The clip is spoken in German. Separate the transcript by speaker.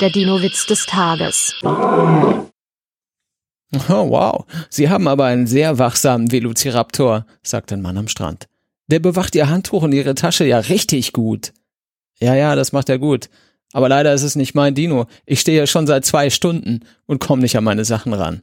Speaker 1: Der Dino-Witz des Tages.
Speaker 2: Oh, wow. Sie haben aber einen sehr wachsamen Velociraptor, sagt ein Mann am Strand. Der bewacht Ihr Handtuch und Ihre Tasche ja richtig gut. Ja, ja, das macht er gut. Aber leider ist es nicht mein Dino. Ich stehe ja schon seit zwei Stunden und komme nicht an meine Sachen ran.